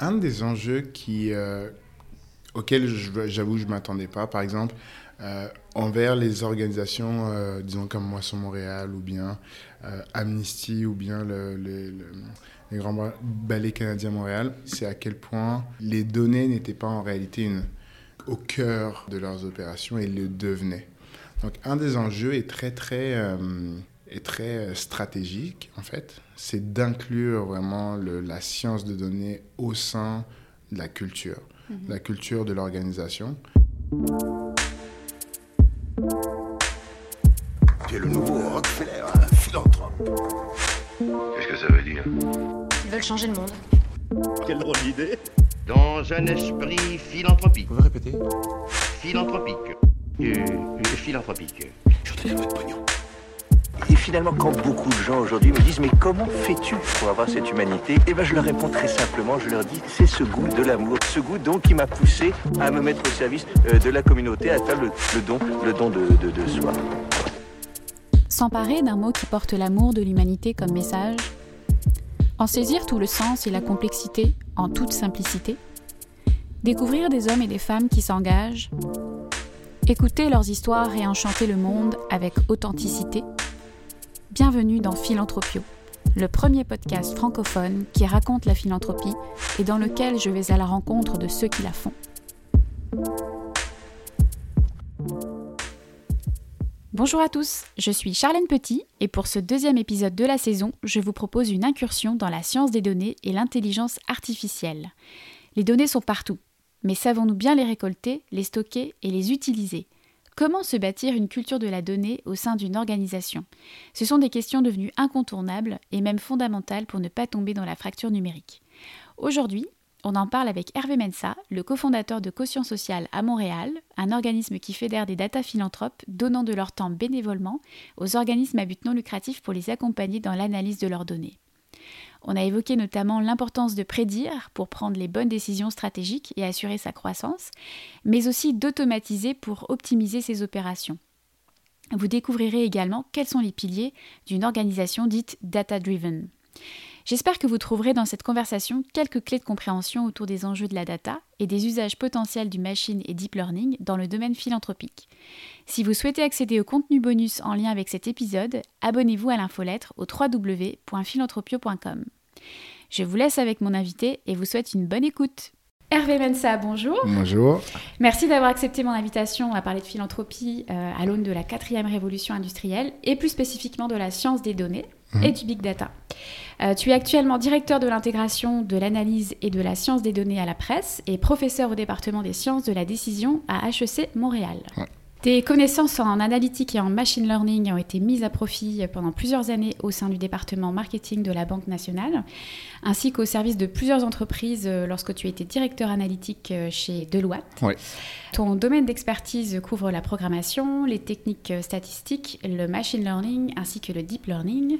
Un des enjeux qui, euh, auxquels j'avoue je ne m'attendais pas, par exemple, euh, envers les organisations, euh, disons comme Moisson Montréal ou bien Amnesty ou bien le, les grands ballets canadiens Montréal, c'est à quel point les données n'étaient pas en réalité au cœur de leurs opérations et le devenaient. Donc un des enjeux est très très est très stratégique en fait c'est d'inclure vraiment la science de données au sein de la culture, mhm. la culture de l'organisation. Tu es le nouveau Rockefeller, un philanthrope. Qu'est-ce que ça veut dire? Ils veulent changer le monde. Quelle drôle d'idée Dans un esprit philanthropique. Vous pouvez répéter? Philanthropique. Euh, philanthropique. Je te donne votre pognon. Et finalement, quand beaucoup de gens aujourd'hui me disent mais comment fais-tu pour avoir cette humanité? Eh bien, je leur réponds très simplement, je leur dis c'est ce goût de l'amour, ce goût donc qui m'a poussé à me mettre au service euh, de la communauté, à faire le, don, le don de, soi. S'emparer d'un mot qui porte l'amour de l'humanité comme message, en saisir tout le sens et la complexité en toute simplicité, découvrir des hommes et des femmes qui s'engagent, écouter leurs histoires et enchanter le monde avec authenticité, Bienvenue dans Philanthropio, le premier podcast francophone qui raconte la philanthropie et dans lequel je vais à la rencontre de ceux qui la font. Bonjour à tous, je suis Charlène Petit et pour ce deuxième épisode de la saison, je vous propose une incursion dans la science des données et l'intelligence artificielle. Les données sont partout, mais savons-nous bien les récolter, les stocker et les utiliser? Comment se bâtir une culture de la donnée au sein d'une organisation? Ce sont des questions devenues incontournables et même fondamentales pour ne pas tomber dans la fracture numérique. Aujourd'hui, on en parle avec Hervé Mensa, le cofondateur de Caution Sociale à Montréal, un organisme qui fédère des data philanthropes donnant de leur temps bénévolement aux organismes à but non lucratif pour les accompagner dans l'analyse de leurs données. On a évoqué notamment l'importance de prédire pour prendre les bonnes décisions stratégiques et assurer sa croissance, mais aussi d'automatiser pour optimiser ses opérations. Vous découvrirez également quels sont les piliers d'une organisation dite data-driven. J'espère que vous trouverez dans cette conversation quelques clés de compréhension autour des enjeux de la data et des usages potentiels du machine et deep learning dans le domaine philanthropique. Si vous souhaitez accéder au contenu bonus en lien avec cet épisode, abonnez-vous à l'infolettre au www.philanthropio.com. Je vous laisse avec mon invité et vous souhaite une bonne écoute. Hervé Mensa, bonjour. Bonjour. Merci d'avoir accepté mon invitation à parler de philanthropie euh, à l'aune de la quatrième révolution industrielle et plus spécifiquement de la science des données et mhm. du big data. Euh, tu es actuellement directeur de l'intégration, de l'analyse et de la science des données à la presse et professeur au département des sciences de la décision à HEC Montréal. Tes connaissances en analytique et en machine learning ont été mises à profit pendant plusieurs années au sein du département marketing de la Banque nationale, ainsi qu'au service de plusieurs entreprises euh, lorsque tu étais directeur analytique euh, chez Deloitte. Ton domaine d'expertise couvre la programmation, les techniques euh, statistiques, le machine learning ainsi que le deep learning.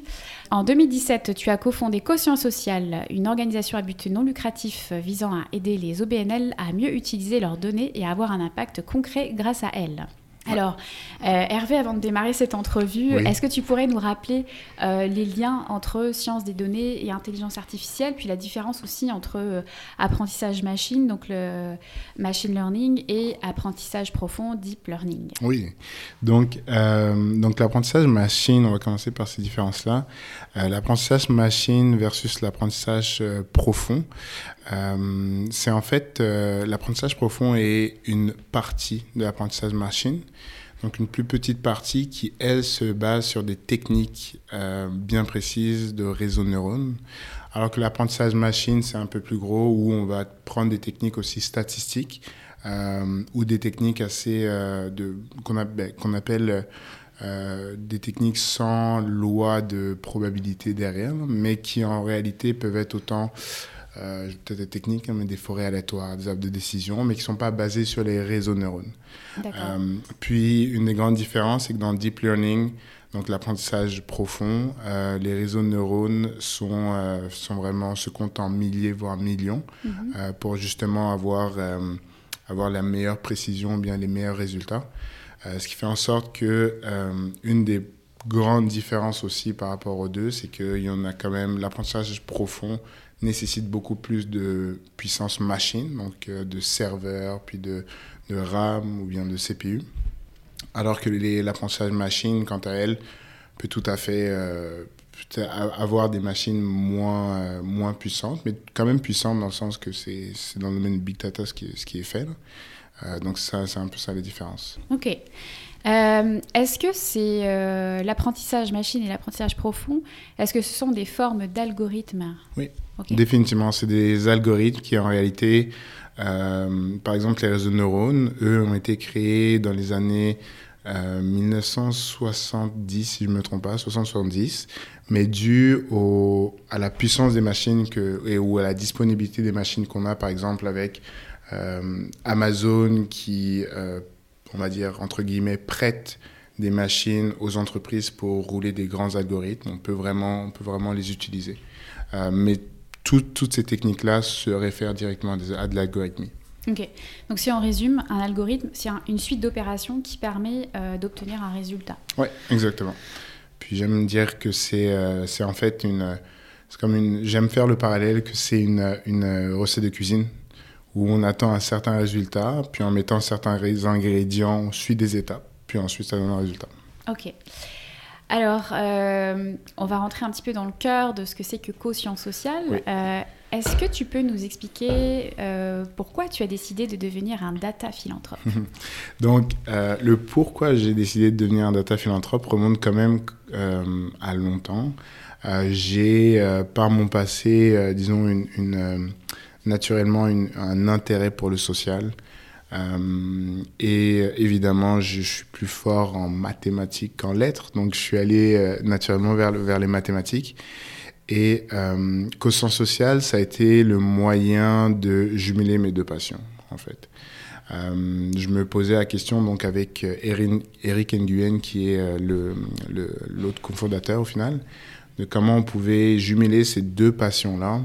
En 2017, tu as cofondé Caution Social, une organisation à but non lucratif visant à aider les OBNL à mieux utiliser leurs données et à avoir un impact concret grâce à elles. Alors, euh, Hervé, avant de démarrer cette entrevue, est-ce que tu pourrais nous rappeler euh, les liens entre sciences des données et intelligence artificielle, puis la différence aussi entre euh, apprentissage machine, donc le machine learning, et apprentissage profond, deep learning? Oui, donc, donc l'apprentissage machine, on va commencer par ces différences-là. l'apprentissage machine versus l'apprentissage profond. C'est en fait l'apprentissage profond est une partie de l'apprentissage machine donc une plus petite partie qui, elle, se base sur des techniques euh, bien précises de réseau neurones. Alors que l'apprentissage machine, c'est un peu plus gros, où on va prendre des techniques aussi statistiques euh, ou des techniques assez euh, qu'on ben, appelle des techniques sans loi de probabilité derrière, mais qui en réalité peuvent être autant euh, peut-être des techniques, hein, mais des forêts aléatoires, des arbres de décision, mais qui ne sont pas basées sur les réseaux neurones. Euh, puis, une des grandes différences, c'est que dans le deep learning, donc l'apprentissage profond, euh, les réseaux de neurones sont, euh, sont vraiment, se comptent en milliers, voire millions, mhm. pour justement avoir, avoir la meilleure précision, bien les meilleurs résultats. ce qui fait en sorte que une des grandes différences aussi par rapport aux deux, c'est qu'il y en a quand même l'apprentissage profond nécessitent beaucoup plus de puissance machine, donc de serveurs, puis de, de RAM ou bien de CPU. Alors que l'apprentissage machine, quant à elle, peut tout à fait avoir des machines moins, euh, moins puissantes, mais quand même puissantes dans le sens que c'est dans le domaine big data ce qui, ce qui est fait. Euh, donc c'est un peu ça la différence. Ok. Euh, est-ce que c'est l'apprentissage machine et l'apprentissage profond Est-ce que ce sont des formes d'algorithmes? Oui, définitivement. C'est des algorithmes qui en réalité, par exemple les réseaux de neurones, eux ont été créés dans les années 1970, si je ne me trompe pas, 60-70, mais dû au, à la puissance des machines que, et, ou à la disponibilité des machines qu'on a, par exemple, avec euh, Amazon qui, euh, on va dire, entre guillemets, prête des machines aux entreprises pour rouler des grands algorithmes. On peut vraiment, on peut vraiment les utiliser. Euh, mais toutes ces techniques-là se réfèrent directement à de l'algorithmie. Ok. Donc si on résume, un algorithme, c'est une suite d'opérations qui permet d'obtenir un résultat. Oui, exactement. Puis j'aime dire que c'est euh, c'est en fait une. C'est comme une. J'aime faire le parallèle que c'est une, une recette de cuisine où on attend un certain résultat, puis en mettant certains ingrédients, on suit des étapes, puis ensuite ça donne un résultat. Ok. Alors, euh, on va rentrer un petit peu dans le cœur de ce que c'est que co-science sociale. Euh, est-ce que tu peux nous expliquer euh, pourquoi tu as décidé de devenir un data philanthrope? Donc, le pourquoi j'ai décidé de devenir un data philanthrope remonte quand même à longtemps. j'ai, par mon passé, disons, une, naturellement un intérêt pour le social. et évidemment, je, suis plus fort en mathématiques qu'en lettres, donc je suis allé naturellement vers, vers les mathématiques. Et euh, Sens Social, ça a été le moyen de jumeler mes deux passions, en fait. Euh, je me posais la question donc avec euh, Eric Nguyen, qui est euh, l'autre le, l'autre cofondateur au final, de comment on pouvait jumeler ces deux passions-là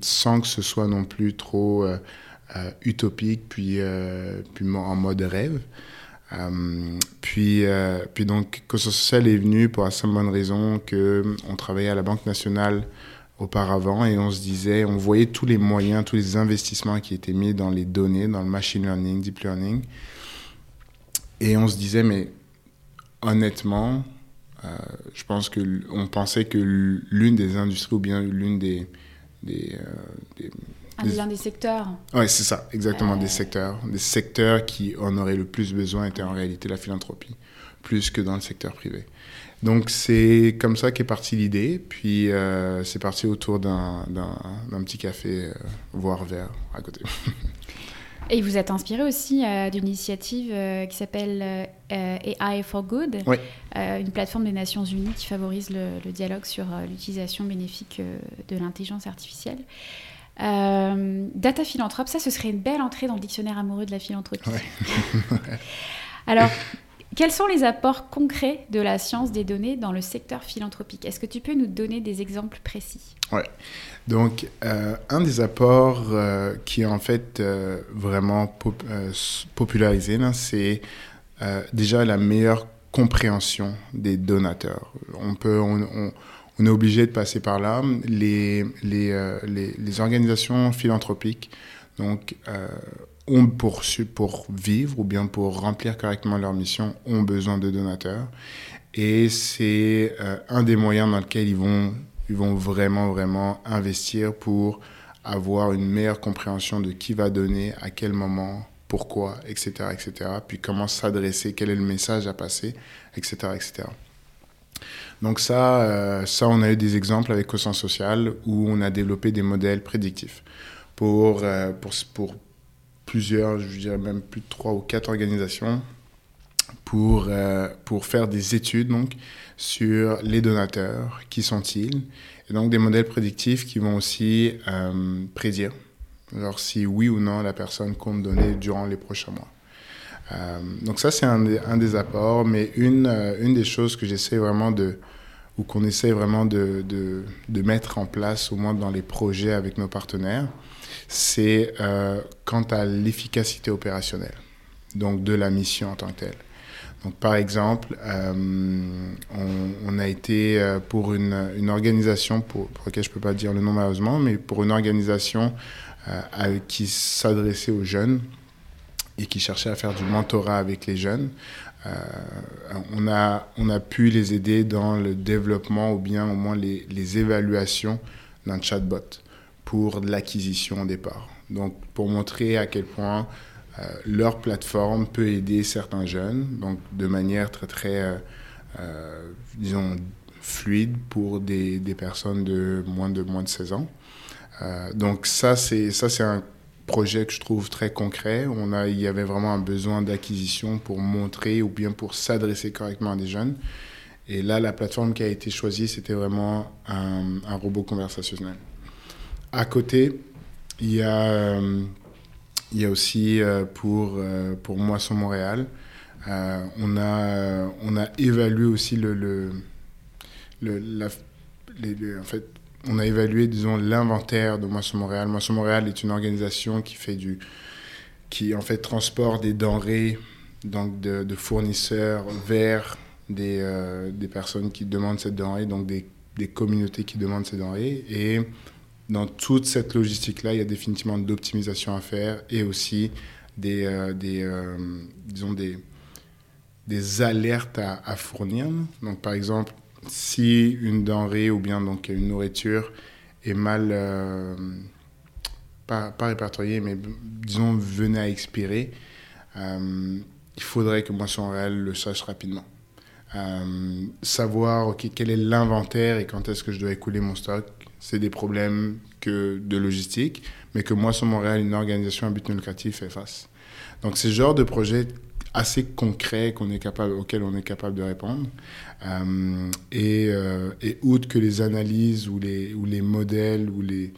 sans que ce soit non plus trop utopique puis, puis en mode rêve. Euh, puis, euh, puis donc, Costa Social est venu pour la simple bonne raison qu'on travaillait à la Banque nationale auparavant et on se disait, on voyait tous les moyens, tous les investissements qui étaient mis dans les données, dans le machine learning, deep learning. Et on se disait, mais honnêtement, euh, je pense que on pensait que l'une des industries ou bien l'une des, des, des L'un des secteurs. Oui, c'est ça, exactement, des euh. secteurs. Des secteurs qui en auraient le plus besoin étaient en réalité la philanthropie, plus que dans le secteur privé. Donc c'est comme ça qu'est partie l'idée, puis euh, c'est parti autour d'un petit café, euh, voire verre à côté. Et vous êtes inspiré aussi d'une initiative qui s'appelle AI for Good, une plateforme des Nations Unies qui favorise le, le dialogue sur l'utilisation bénéfique de l'intelligence artificielle. Euh, data philanthrope, ça, ce serait une belle entrée dans le dictionnaire amoureux de la philanthropie. Alors, quels sont les apports concrets de la science des données dans le secteur philanthropique? Est-ce que tu peux nous donner des exemples précis? Oui. Donc, euh, un des apports euh, qui est en fait vraiment popularisé, c'est déjà la meilleure compréhension des donateurs. On peut, on, est obligé de passer par là. Les, les, euh, les, les organisations philanthropiques donc, euh, ont pour, pour vivre ou bien pour remplir correctement leur mission ont besoin de donateurs. Et c'est euh, un des moyens dans lesquels ils vont, ils vont vraiment, vraiment investir pour avoir une meilleure compréhension de qui va donner, à quel moment, pourquoi, etc., etc. Puis comment s'adresser, quel est le message à passer, etc., etc. Donc ça, euh, ça, on a eu des exemples avec Coscience Social où on a développé des modèles prédictifs pour, euh, pour plusieurs, je dirais même plus de trois ou quatre organisations pour, euh, pour faire des études donc, sur les donateurs, qui sont-ils, et donc des modèles prédictifs qui vont aussi prédire alors, si oui ou non la personne compte donner durant les prochains mois. Euh, donc ça, c'est un, des apports, mais une, euh, une des choses que j'essaie vraiment de, ou qu'on essaie vraiment de, de, mettre en place, au moins dans les projets avec nos partenaires, c'est euh, quant à l'efficacité opérationnelle, donc de la mission en tant que telle. Donc, par exemple, on, a été pour une, organisation, pour, laquelle je ne peux pas dire le nom malheureusement, mais pour une organisation qui s'adressait aux jeunes et qui cherchait à faire du mentorat avec les jeunes. Euh, on, a, on a pu les aider dans le développement ou bien au moins les, les évaluations d'un chatbot pour l'acquisition au départ. Donc pour montrer à quel point euh, leur plateforme peut aider certains jeunes, donc de manière très très, euh, disons, fluide pour des, des, personnes de moins de moins de 16 ans. donc ça c'est ça c'est un projet que je trouve très concret. On a, il y avait vraiment un besoin d'acquisition pour montrer ou bien pour s'adresser correctement à des jeunes. Et là, la plateforme qui a été choisie, c'était vraiment un, robot conversationnel. À côté, il y a, euh, aussi euh, pour, euh, Moisson Montréal, on, a, évalué aussi en fait, on a évalué, disons, l'inventaire de Moisson Montréal. Moisson Montréal est une organisation qui fait du, qui en fait transporte des denrées donc de, fournisseurs vers des, personnes qui demandent cette denrée, donc des, communautés qui demandent ces denrées. Et dans toute cette logistique-là, il y a définitivement d'optimisation à faire et aussi des, euh, des euh, disons des, des alertes à, fournir. Donc, par exemple, si une denrée ou bien donc une nourriture est mal, euh, pas, répertoriée, mais disons venait à expirer, il faudrait que Moisson Réel le sache rapidement. Savoir quel est l'inventaire et quand est-ce que je dois écouler mon stock, c'est des problèmes que de logistique, mais que Moisson Montréal, une organisation à but non lucratif, fait face. Donc, c'est ce genre de projet assez concret qu'on est capable, auquel on est capable de répondre. Euh, et, euh, et, outre que les analyses ou les, ou les modèles ou les,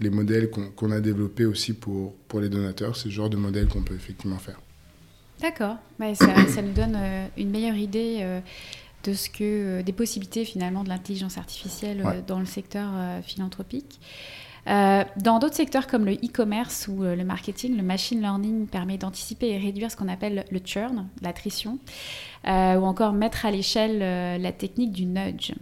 les modèles qu'on a développés aussi pour, pour les donateurs, c'est ce genre de modèle qu'on peut effectivement faire. D'accord, ça, ça, nous donne euh, une meilleure idée de ce que, des possibilités finalement de l'intelligence artificielle dans le secteur philanthropique. Euh, dans d'autres secteurs comme le e-commerce ou euh, le marketing, le machine learning permet d'anticiper et réduire ce qu'on appelle le churn, l'attrition, euh, ou encore mettre à l'échelle la technique du nudge,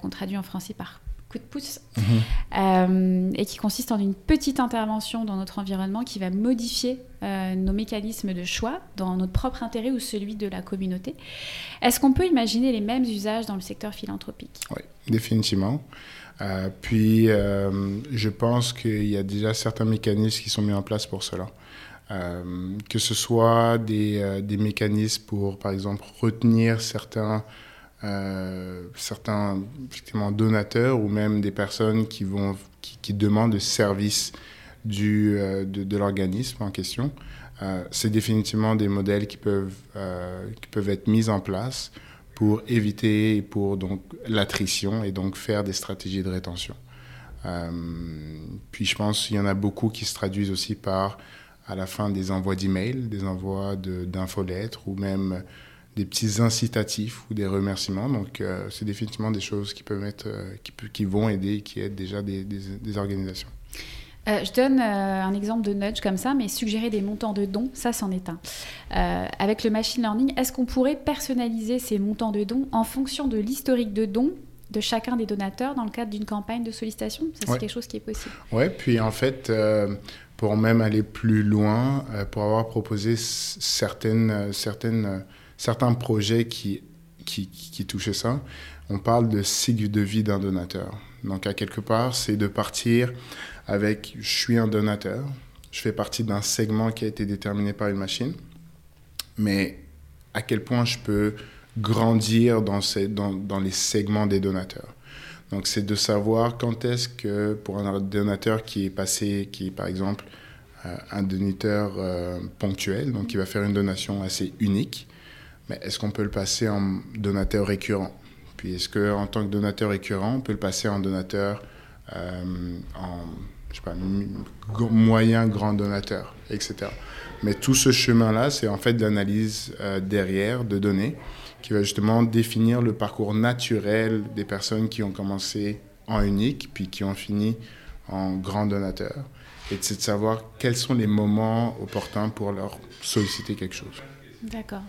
qu'on traduit en français par coup de pouce, mhm. et qui consiste en une petite intervention dans notre environnement qui va modifier nos mécanismes de choix dans notre propre intérêt ou celui de la communauté. Est-ce qu'on peut imaginer les mêmes usages dans le secteur philanthropique? Oui, définitivement. Euh, puis, euh, je pense qu'il y a déjà certains mécanismes qui sont mis en place pour cela. Euh, que ce soit des, des, mécanismes pour, par exemple, retenir certains, certains donateurs ou même des personnes qui, vont, qui, demandent le service du, de, de l'organisme en question. c'est définitivement des modèles qui peuvent, qui peuvent être mis en place pour éviter pour donc l'attrition et donc faire des stratégies de rétention. Euh, puis je pense qu'il y en a beaucoup qui se traduisent aussi par à la fin des envois d'emails, des envois d'infolettres ou même des petits incitatifs ou des remerciements. Donc euh, c'est définitivement des choses qui peuvent être, euh, qui, qui, vont aider, qui aident déjà des, des, des organisations. Euh, je donne un exemple de nudge comme ça, mais suggérer des montants de dons, ça c'en est un. Avec le machine learning, est-ce qu'on pourrait personnaliser ces montants de dons en fonction de l'historique de dons de chacun des donateurs dans le cadre d'une campagne de sollicitation? Ça, c'est quelque chose qui est possible. Oui, puis en fait, pour même aller plus loin, pour avoir proposé certaines, certaines, certains projets qui, qui, qui touchaient ça, on parle de cycle de vie d'un donateur. Donc, à quelque part, c'est de partir avec je suis un donateur, je fais partie d'un segment qui a été déterminé par une machine, mais à quel point je peux grandir dans, ces, dans, dans les segments des donateurs? Donc c'est de savoir quand est-ce que pour un donateur qui est passé, qui est par exemple euh, un donateur euh, ponctuel, donc qui va faire une donation assez unique, mais est-ce qu'on peut le passer en donateur récurrent? Puis est-ce qu'en tant que donateur récurrent, on peut le passer en donateur euh, en moyen grand donateur, etc. Mais tout ce chemin-là, c'est en fait de l'analyse euh, derrière de données qui va justement définir le parcours naturel des personnes qui ont commencé en unique puis qui ont fini en grand donateur. Et c'est de savoir quels sont les moments opportuns pour leur solliciter quelque chose. D'accord.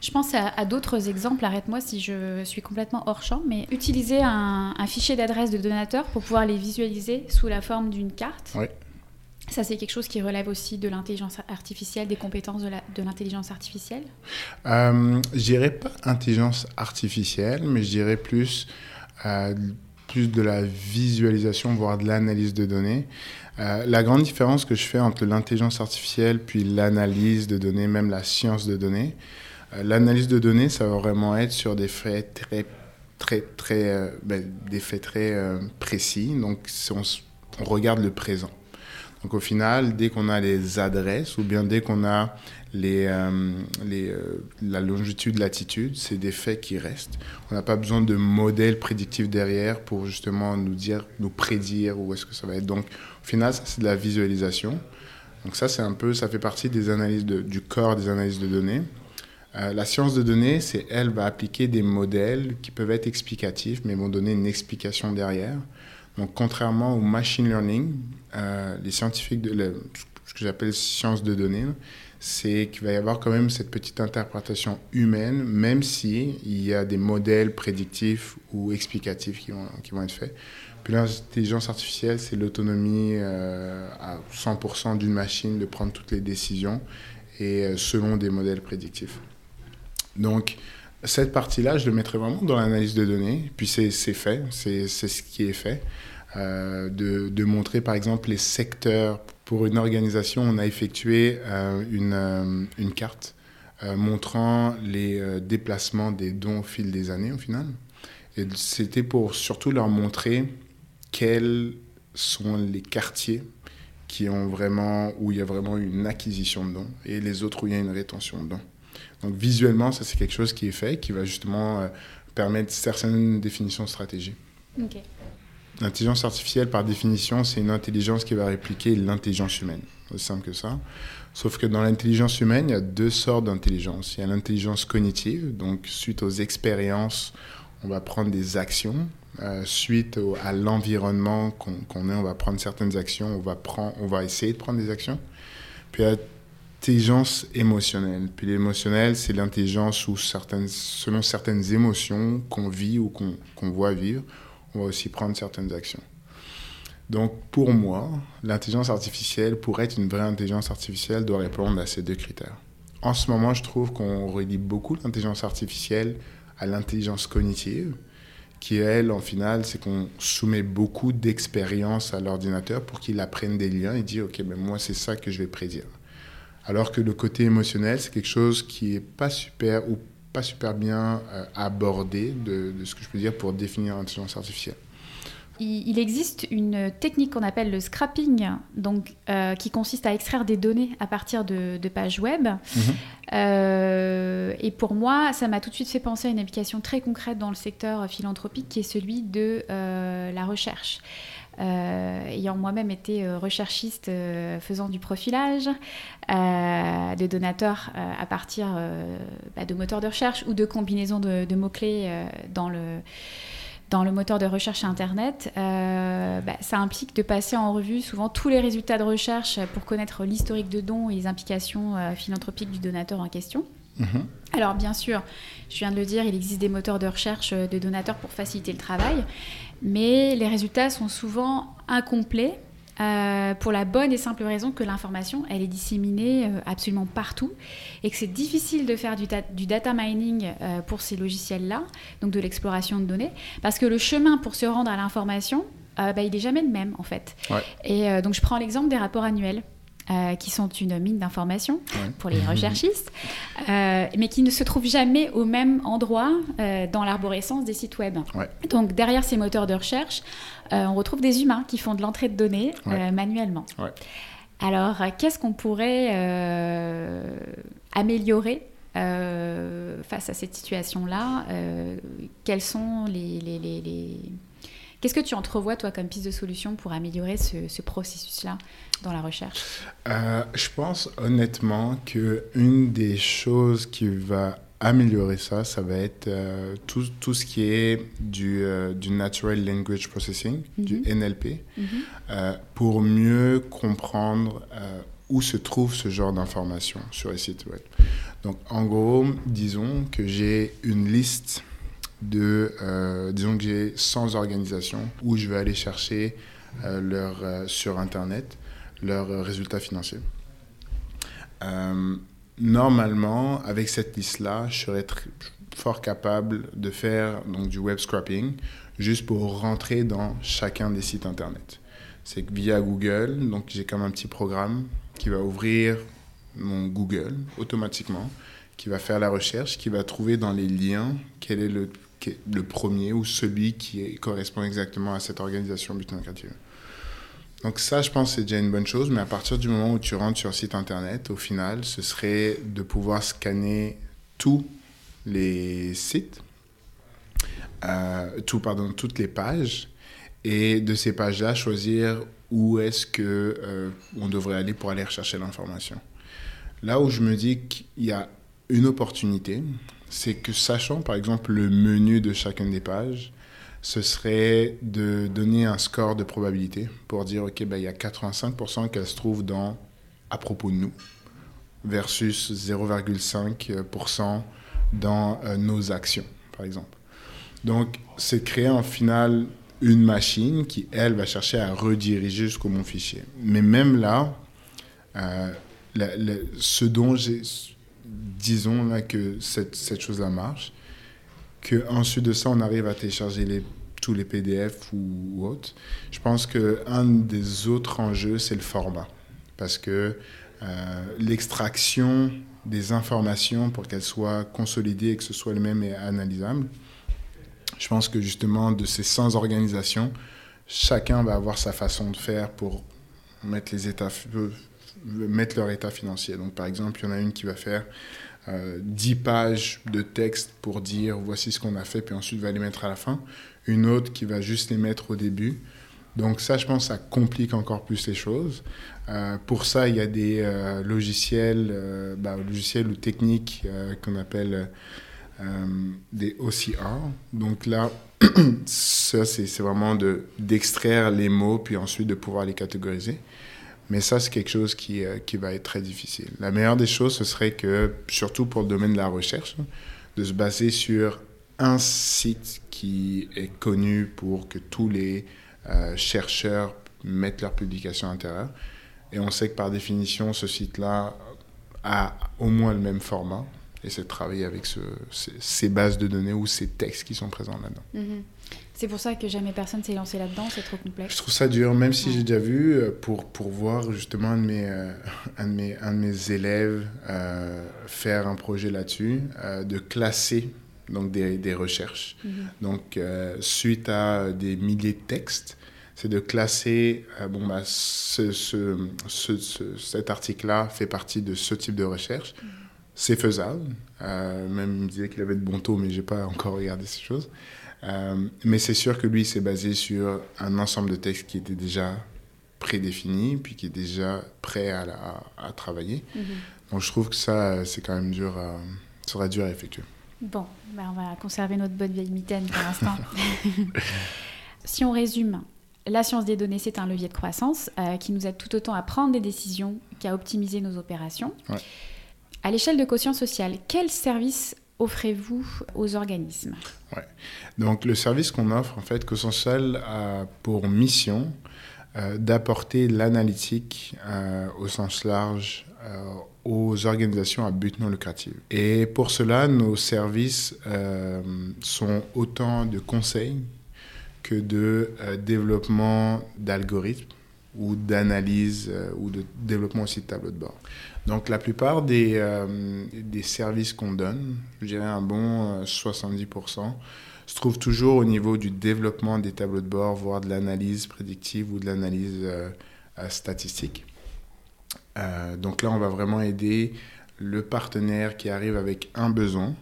Je pense à, d'autres exemples, arrête-moi si je suis complètement hors champ, mais utiliser un, fichier d'adresse de donateur pour pouvoir les visualiser sous la forme d'une carte. Oui. Ça, c'est quelque chose qui relève aussi de l'intelligence artificielle, des compétences de l'intelligence artificielle euh, Je dirais pas intelligence artificielle, mais je dirais plus, euh, plus de la visualisation, voire de l'analyse de données. Euh, la grande différence que je fais entre l'intelligence artificielle puis l'analyse de données, même la science de données, l'analyse de données, ça va vraiment être sur des faits très, très, très, euh, ben, des faits très précis. Donc, on, on regarde le présent. Donc au final, dès qu'on a les adresses ou bien dès qu'on a les, les, la longitude, latitude, c'est des faits qui restent. On n'a pas besoin de modèles prédictifs derrière pour justement nous dire, nous prédire où est-ce que ça va être. Donc au final, c'est de la visualisation. Donc ça, c'est un peu, ça fait partie des analyses du corps des analyses de données. Euh, la science de données, c'est elle va appliquer des modèles qui peuvent être explicatifs, mais vont donner une explication derrière. Donc, contrairement au machine learning, euh, les scientifiques de ce que j'appelle science de données, c'est qu'il va y avoir quand même cette petite interprétation humaine, même si il y a des modèles prédictifs ou explicatifs qui vont, être faits. Puis l'intelligence artificielle, c'est l'autonomie euh, à 100% d'une machine de prendre toutes les décisions et selon des modèles prédictifs. Donc, cette partie-là, je le mettrai vraiment dans l'analyse de données. Puis c'est fait, c'est ce qui est fait. Euh, de, de, montrer par exemple les secteurs. Pour une organisation, on a effectué une, une, carte montrant les déplacements des dons au fil des années au final. Et c'était pour surtout leur montrer quels sont les quartiers qui ont vraiment, où il y a vraiment une acquisition de dons et les autres où il y a une rétention de dons. Donc visuellement, ça c'est quelque chose qui est fait, qui va justement euh, permettre certaines définitions de stratégie. L'intelligence artificielle, par définition, c'est une intelligence qui va répliquer l'intelligence humaine. Aussi simple que ça. Sauf que dans l'intelligence humaine, il y a deux sortes d'intelligence. Il y a l'intelligence cognitive, donc suite aux expériences, on va prendre des actions euh, suite à l'environnement qu'on est, on va prendre certaines actions, on va, prendre, on va essayer de prendre des actions. Puis l'intelligence émotionnelle. Puis l'émotionnel, c'est l'intelligence où certaines, selon certaines émotions qu'on vit ou qu'on voit vivre, on va aussi prendre certaines actions. Donc pour moi, l'intelligence artificielle, pour être une vraie intelligence artificielle, doit répondre à ces deux critères. En ce moment, je trouve qu'on relie beaucoup l'intelligence artificielle à l'intelligence cognitive qui elle, en final, c'est qu'on soumet beaucoup d'expériences à l'ordinateur pour qu'il apprenne des liens et dit, OK, mais moi, c'est ça que je vais prédire. Alors que le côté émotionnel, c'est quelque chose qui n'est pas super ou pas super bien euh, abordé de, de, ce que je peux dire pour définir l'intelligence artificielle il existe une technique qu'on appelle le scrapping, donc, euh, qui consiste à extraire des données à partir de, pages web. Mhm. Euh, et pour moi, ça m'a tout de suite fait penser à une application très concrète dans le secteur philanthropique qui est celui de la recherche. Ayant moi-même été recherchiste faisant du profilage de donateurs à partir bah, de moteurs de recherche ou de combinaisons de mots-clés dans le dans le moteur de recherche Internet, euh, bah, ça implique de passer en revue souvent tous les résultats de recherche pour connaître l'historique de dons et les implications euh, philanthropiques du donateur en question. Mhm. Alors bien sûr, je viens de le dire, il existe des moteurs de recherche euh, de donateurs pour faciliter le travail, mais les résultats sont souvent incomplets euh, pour la bonne et simple raison que l'information, elle est disséminée euh, absolument partout et que c'est difficile de faire du, du data mining euh, pour ces logiciels-là, donc de l'exploration de données, parce que le chemin pour se rendre à l'information, bah, il n'est jamais le même en fait. Et donc je prends l'exemple des rapports annuels. Euh, qui sont une mine d'informations pour les recherchistes, euh, mais qui ne se trouvent jamais au même endroit euh, dans l'arborescence des sites web. Donc derrière ces moteurs de recherche, on retrouve des humains qui font de l'entrée de données manuellement. Alors qu'est-ce qu'on pourrait améliorer face à cette situation-là Quels sont les, les, les Qu'est-ce que tu entrevois, toi, comme piste de solution pour améliorer ce, processus-là dans la recherche? Euh, Je pense honnêtement qu'une des choses qui va améliorer ça, ça va être euh, tout, tout, ce qui est du, euh, du Natural Language Processing, du NLP, mhm. mhm. pour mieux comprendre où se trouve ce genre d'informations sur les sites web. Donc en gros, disons que j'ai une liste de, euh, disons que j'ai 100 organisations où je vais aller chercher euh, leur, euh, sur Internet leurs résultats financiers. normalement, avec cette liste-là, je serais fort capable de faire donc, du web scrapping juste pour rentrer dans chacun des sites Internet. C'est via Google, donc j'ai comme un petit programme qui va ouvrir mon Google automatiquement, qui va faire la recherche, qui va trouver dans les liens quel est le, le premier ou celui qui correspond exactement à cette organisation but. Donc ça, je pense, c'est déjà une bonne chose, mais à partir du moment où tu rentres sur un site internet, au final, ce serait de pouvoir scanner tous les sites, euh, tout, pardon, toutes les pages, et de ces pages-là, choisir où est-ce que euh, on devrait aller pour aller rechercher l'information. Là où je me dis qu'il y a une opportunité, c'est que sachant par exemple le menu de chacune des pages, ce serait de donner un score de probabilité pour dire, OK, ben, il y a 85% qu'elle se trouve dans à propos de nous versus 0,5% dans euh, nos actions, par exemple. Donc, c'est créer en final une machine qui, elle, va chercher à rediriger jusqu'au mon fichier. Mais même là, euh, ce dont j'ai, disons là que cette, cette chose-là marche, qu'ensuite de ça, on arrive à télécharger tous les PDF ou, ou autres. Je pense qu'un des autres enjeux, c'est le format. Parce que euh, l'extraction des informations pour qu'elles soient consolidées et que ce soit le même et analysable, je pense que justement, de ces 100 organisations, chacun va avoir sa façon de faire pour mettre, les états, mettre leur état financier. Donc, par exemple, il y en a une qui va faire 10 euh, pages de texte pour dire voici ce qu'on a fait, puis ensuite va les mettre à la fin. Une autre qui va juste les mettre au début. Donc ça, je pense, ça complique encore plus les choses. Euh, pour ça, il y a des euh, logiciels, bah, logiciels ou techniques qu'on appelle euh, des OCR. Donc là, ça, c'est vraiment d'extraire les mots, puis ensuite de pouvoir les catégoriser. Mais ça, c'est quelque chose qui, euh, qui, va être très difficile. La meilleure des choses, ce serait que, surtout pour le domaine de la recherche, de se baser sur un site qui est connu pour que tous les euh, chercheurs mettent leurs publications à l'intérieur. Et on sait que par définition, ce site-là a au moins le même format et c'est de travailler avec ces, bases de données ou ces textes qui sont présents là-dedans. Mhm. C'est pour ça que jamais personne s'est lancé là-dedans, c'est trop complexe. Je trouve ça dur, même si j'ai déjà vu, euh, pour, pour voir justement un de mes, euh, un de mes, un de mes élèves euh, faire un projet là-dessus, de classer donc des, des recherches. Mhm. Donc, suite à des milliers de textes, c'est de classer, bon, bah, ce, ce, ce, cet article-là fait partie de ce type de recherche. Mhm c'est faisable. Euh, même il me disait qu'il avait de bons taux, mais j'ai pas encore regardé ces choses. Euh, mais c'est sûr que lui, s'est basé sur un ensemble de textes qui était déjà prédéfini, puis qui est déjà prêt à, à, travailler. Mhm. Donc je trouve que ça, c'est quand même dur, à, ça sera dur à effectuer. Bon, ben on va conserver notre bonne vieille mitaine pour l'instant. si on résume, la science des données, c'est un levier de croissance euh, qui nous aide tout autant à prendre des décisions qu'à optimiser nos opérations. Ouais. À l'échelle de quotient social, quel service offrez-vous aux organismes? Donc le service qu'on offre, en fait, Quotient Social a pour mission euh, d'apporter l'analytique euh, au sens large euh, aux organisations à but non lucratif. Et pour cela, nos services sont autant de conseils que de développement d'algorithmes ou d'analyse ou de développement aussi de tableaux de bord. Donc la plupart des, euh, des services qu'on donne, je dirais un bon 70%, euh, se trouvent toujours au niveau du développement des tableaux de bord, voire de l'analyse prédictive ou de l'analyse euh, statistique. donc là, on va vraiment aider le partenaire qui arrive avec un besoin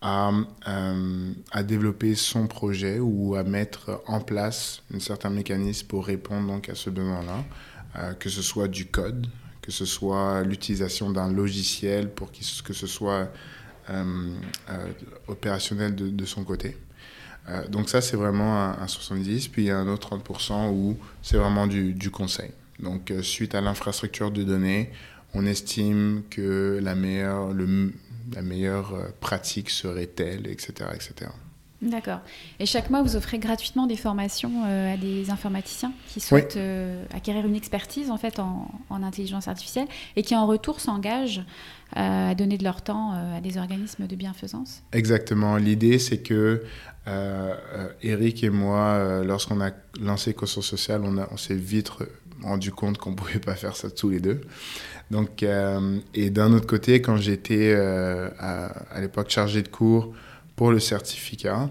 à, à, développer son projet ou à mettre en place un certain mécanisme pour répondre donc à ce besoin-là, que ce soit du code, que ce soit l'utilisation d'un logiciel pour que ce soit euh, euh, opérationnel de, son côté. Euh, donc ça, c'est vraiment un, 70. Puis il y a un autre 30% où c'est vraiment du, conseil. Donc, suite à l'infrastructure de données, on estime que la meilleure, le, la meilleure pratique serait telle, etc., etc. D'accord. Et chaque mois, vous offrez gratuitement des formations à des informaticiens qui souhaitent acquérir une expertise en fait en, en, intelligence artificielle et qui en retour s'engagent à donner de leur temps à des organismes de bienfaisance. Exactement. L'idée, c'est que euh, Eric et moi, lorsqu'on a lancé Caution Sociale, on, on s'est vite rendu compte qu'on ne pouvait pas faire ça tous les deux. Donc, euh, et d'un autre côté, quand j'étais euh, à, à l'époque chargé de cours pour le certificat,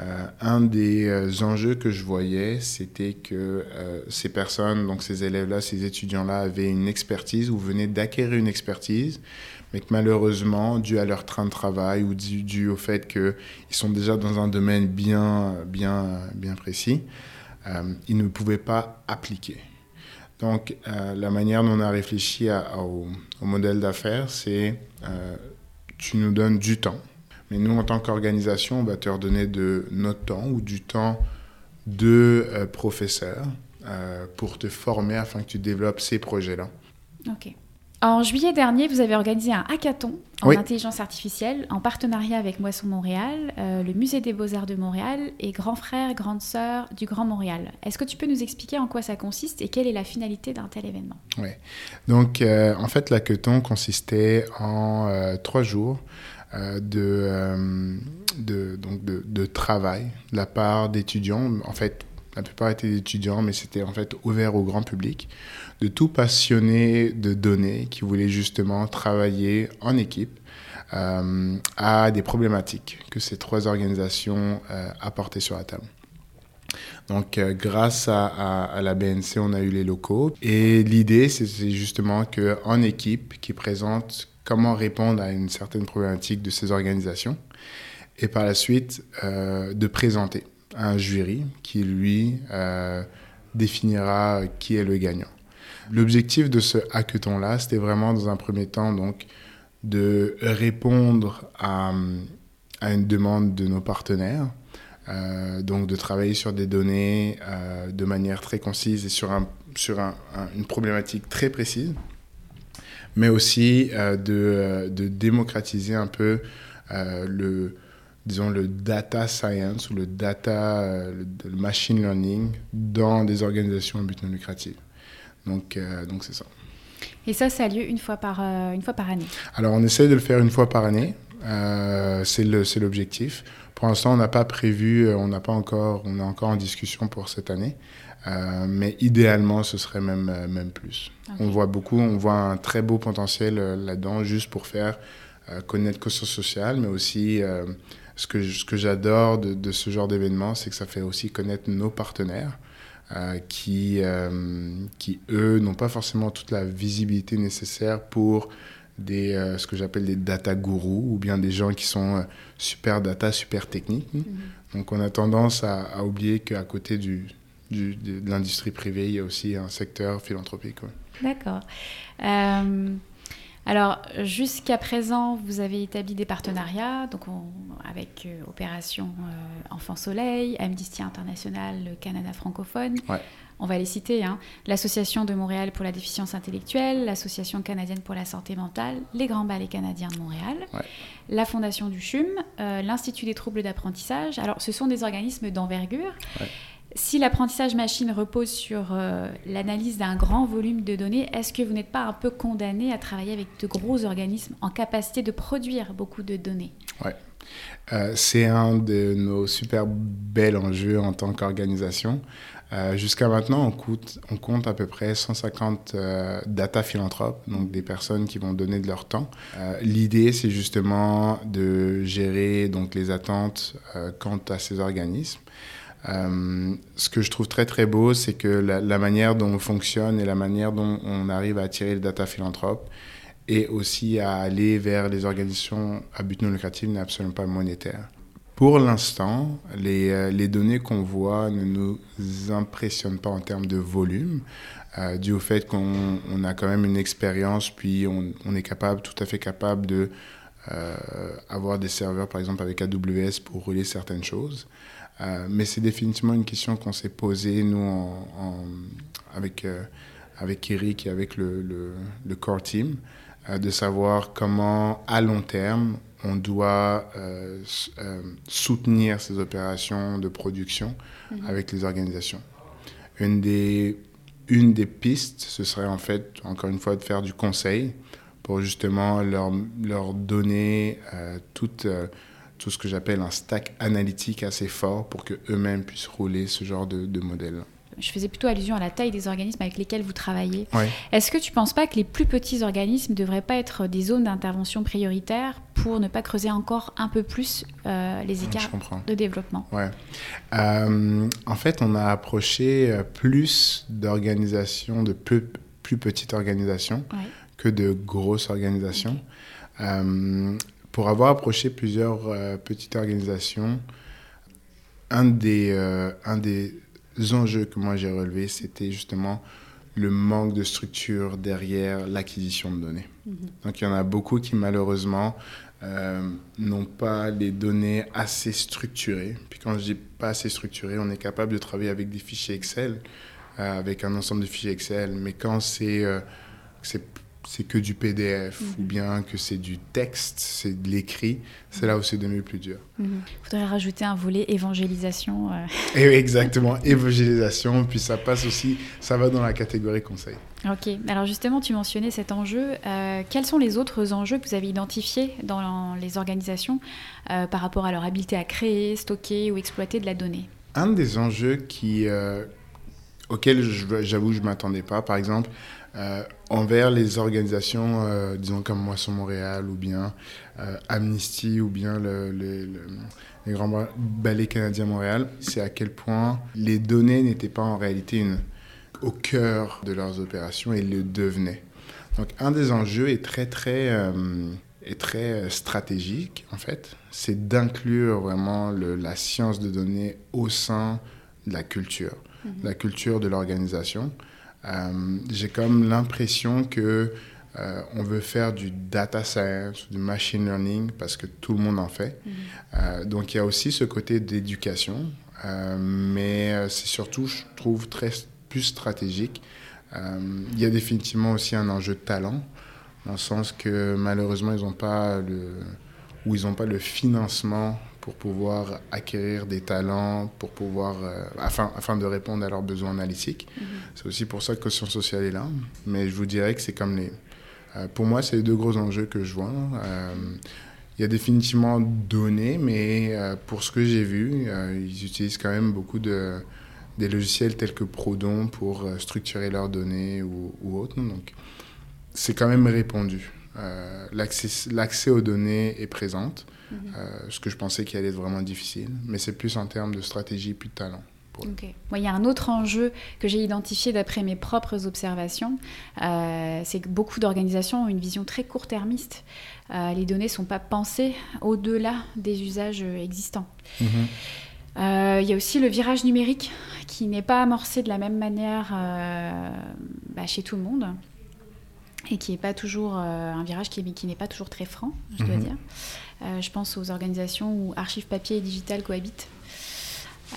euh, un des euh, enjeux que je voyais, c'était que euh, ces personnes, donc ces élèves-là, ces étudiants-là, avaient une expertise ou venaient d'acquérir une expertise, mais que malheureusement, dû à leur train de travail ou dû, au fait qu'ils sont déjà dans un domaine bien, bien, bien précis, ils ne pouvaient pas appliquer. Donc, la manière dont on a réfléchi au, modèle d'affaires, c'est tu nous donnes du temps. Mais nous, en tant qu'organisation, on va te redonner de notre temps ou du temps de euh, professeurs pour te former afin que tu développes ces projets-là. Ok. En juillet dernier, vous avez organisé un hackathon en oui. intelligence artificielle en partenariat avec Moisson Montréal, euh, le Musée des Beaux-Arts de Montréal et Grand Frère, Grande Sœur du Grand Montréal. Est-ce que tu peux nous expliquer en quoi ça consiste et quelle est la finalité d'un tel événement? Oui. Donc, euh, en fait, l'hackathon consistait en euh, trois jours euh, de, de, donc de, travail de la part d'étudiants. En fait, la plupart étaient étudiants, mais c'était en fait ouvert au grand public, de tout passionné de données qui voulait justement travailler en équipe euh, à des problématiques que ces trois organisations euh, apportaient sur la table. Donc, euh, grâce à, à, la BNC, on a eu les locaux. Et l'idée, c'est justement qu'en équipe, qui présente comment répondre à une certaine problématique de ces organisations, et par la suite, euh, de présenter un jury qui, lui, euh, définira qui est le gagnant. L'objectif de ce hackathon-là, c'était vraiment, dans un premier temps, donc, de répondre à, une demande de nos partenaires, euh, donc de travailler sur des données de manière très concise et sur, un, sur un, un, une problématique très précise, mais aussi euh, de, de, démocratiser un peu euh, le, disons, le data science ou le data, euh, le machine learning dans des organisations à but non lucratif. Donc, euh, donc c'est ça. Et ça, ça a lieu une fois par, euh, une fois par année Alors, on essaie de le faire une fois par année. c'est l'objectif. Pour l'instant, on n'a pas prévu, on n'a pas encore, on est encore en discussion pour cette année. Euh, mais idéalement, ce serait même, même plus. Okay. On voit beaucoup, on voit un très beau potentiel là-dedans, juste pour faire euh, connaître Caution Sociale, mais aussi euh, ce que, ce que j'adore de, de, ce genre d'événement, c'est que ça fait aussi connaître nos partenaires. Euh, qui, euh, qui, eux, n'ont pas forcément toute la visibilité nécessaire pour des, euh, ce que j'appelle des data gourous ou bien des gens qui sont super data, super techniques. -hmm. Donc on a tendance à, à oublier qu'à côté du, du, de l'industrie privée, il y a aussi un secteur philanthropique. Ouais. D'accord. Euh, alors, jusqu'à présent, vous avez établi des partenariats donc on, avec euh, Opération euh, Enfant Soleil, Amnesty International, le Canada francophone. Ouais. On va les citer hein. l'Association de Montréal pour la déficience intellectuelle, l'Association canadienne pour la santé mentale, les Grands Ballets canadiens de Montréal, ouais. la Fondation du CHUM, euh, l'Institut des troubles d'apprentissage. Alors, ce sont des organismes d'envergure. Ouais. Si l'apprentissage machine repose sur euh, l'analyse d'un grand volume de données, est-ce que vous n'êtes pas un peu condamné à travailler avec de gros organismes en capacité de produire beaucoup de données? Ouais. Euh, c'est un de nos super bels enjeux en tant qu'organisation. Euh, Jusqu'à maintenant, on, compte à peu près 150 euh, data philanthropes, donc des personnes qui vont donner de leur temps. L'idée, c'est justement de gérer donc, les attentes quant à ces organismes. Euh, ce que je trouve très très beau, c'est que la, manière dont on fonctionne et la manière dont on arrive à attirer le data philanthrope et aussi à aller vers les organisations à but non lucratif n'est absolument pas monétaire. Pour l'instant, les, euh, les, données qu'on voit ne nous impressionnent pas en termes de volume, euh, dû au fait qu'on on a quand même une expérience, puis on, on, est capable, tout à fait capable de euh, avoir des serveurs, par exemple avec AWS pour rouler certaines choses. Euh, mais c'est définitivement une question qu'on s'est posée, nous, en, en, avec, euh, avec Eric et avec le, le, le core team, euh, de savoir comment, à long terme, on doit soutenir ces opérations de production mmh. avec les organisations. Une des, une des pistes, ce serait en fait, encore une fois, de faire du conseil pour justement leur, leur donner toute, tout ce que j'appelle un stack analytique assez fort pour qu'eux-mêmes puissent rouler ce genre de, de modèle. Je faisais plutôt allusion à la taille des organismes avec lesquels vous travaillez. Ouais. Est-ce que tu ne penses pas que les plus petits organismes ne devraient pas être des zones d'intervention prioritaires pour ne pas creuser encore un peu plus euh, les écarts de développement? Ouais. Euh, en fait, on a approché euh, plus d'organisations, de plus, plus petites organisations ouais. que de grosses organisations. Okay. Euh, pour avoir approché plusieurs euh, petites organisations, un des, euh, un des enjeux que moi j'ai relevés, c'était justement le manque de structure derrière l'acquisition de données. -hmm. Donc il y en a beaucoup qui malheureusement euh, n'ont pas les données assez structurées. Puis quand je dis pas assez structurées, on est capable de travailler avec des fichiers Excel, euh, avec un ensemble de fichiers Excel, mais quand c'est euh, c'est que du PDF mm -hmm. ou bien que c'est du texte, c'est de l'écrit, c'est là où c'est devenu le plus dur. Il mm -hmm. faudrait rajouter un volet évangélisation. Euh... Et exactement, évangélisation, puis ça passe aussi, ça va dans la catégorie conseil. Ok, alors justement, tu mentionnais cet enjeu. Euh, quels sont les autres enjeux que vous avez identifiés dans les organisations euh, par rapport à leur habileté à créer, stocker ou exploiter de la donnée? Un des enjeux qui, auxquels j'avoue je ne m'attendais pas, par exemple, euh, envers les organisations, euh, disons comme Moisson Montréal ou bien euh, Amnesty ou bien le, le, le, les grands ballets canadiens Montréal, c'est à quel point les données n'étaient pas en réalité une, au cœur de leurs opérations et le devenaient. Donc un des enjeux est très très, est très stratégique en fait, c'est d'inclure vraiment le, la science de données au sein de la culture, mm -hmm. la culture de l'organisation. Euh, j'ai comme l'impression que euh, on veut faire du data science, du machine learning parce que tout le monde en fait. -hmm. euh, donc il y a aussi ce côté d'éducation, mais c'est surtout, je trouve, très plus stratégique. il y a définitivement aussi un enjeu de talent, dans le sens que malheureusement ils n'ont pas le ou ils n'ont pas le financement pour pouvoir acquérir des talents, pour pouvoir, euh, afin, afin de répondre à leurs besoins analytiques. Mm -hmm. C'est aussi pour ça que Caution Sociale est là. Mais je vous dirais que c'est comme les... Euh, pour moi, c'est les deux gros enjeux que je vois. Euh, il y a définitivement données, mais pour ce que j'ai vu, ils utilisent quand même beaucoup de, des logiciels tels que Prodon pour structurer leurs données ou, ou autres. Donc, c'est quand même répandu. L'accès aux données est présente. Mm -hmm. euh, ce que je pensais qu'il allait être vraiment difficile. Mais c'est plus en termes de stratégie puis de talent. Okay. Il y a un autre enjeu que j'ai identifié d'après mes propres observations, euh, c'est que beaucoup d'organisations ont une vision très court-termiste. Euh, les données ne sont pas pensées au-delà des usages existants. Mm -hmm. euh, il y a aussi le virage numérique qui n'est pas amorcé de la même manière bah, chez tout le monde et qui n'est pas toujours un virage qui, qui n'est pas toujours très franc, je dois -hmm. dire. Euh, je pense aux organisations où archives papier et digital cohabitent.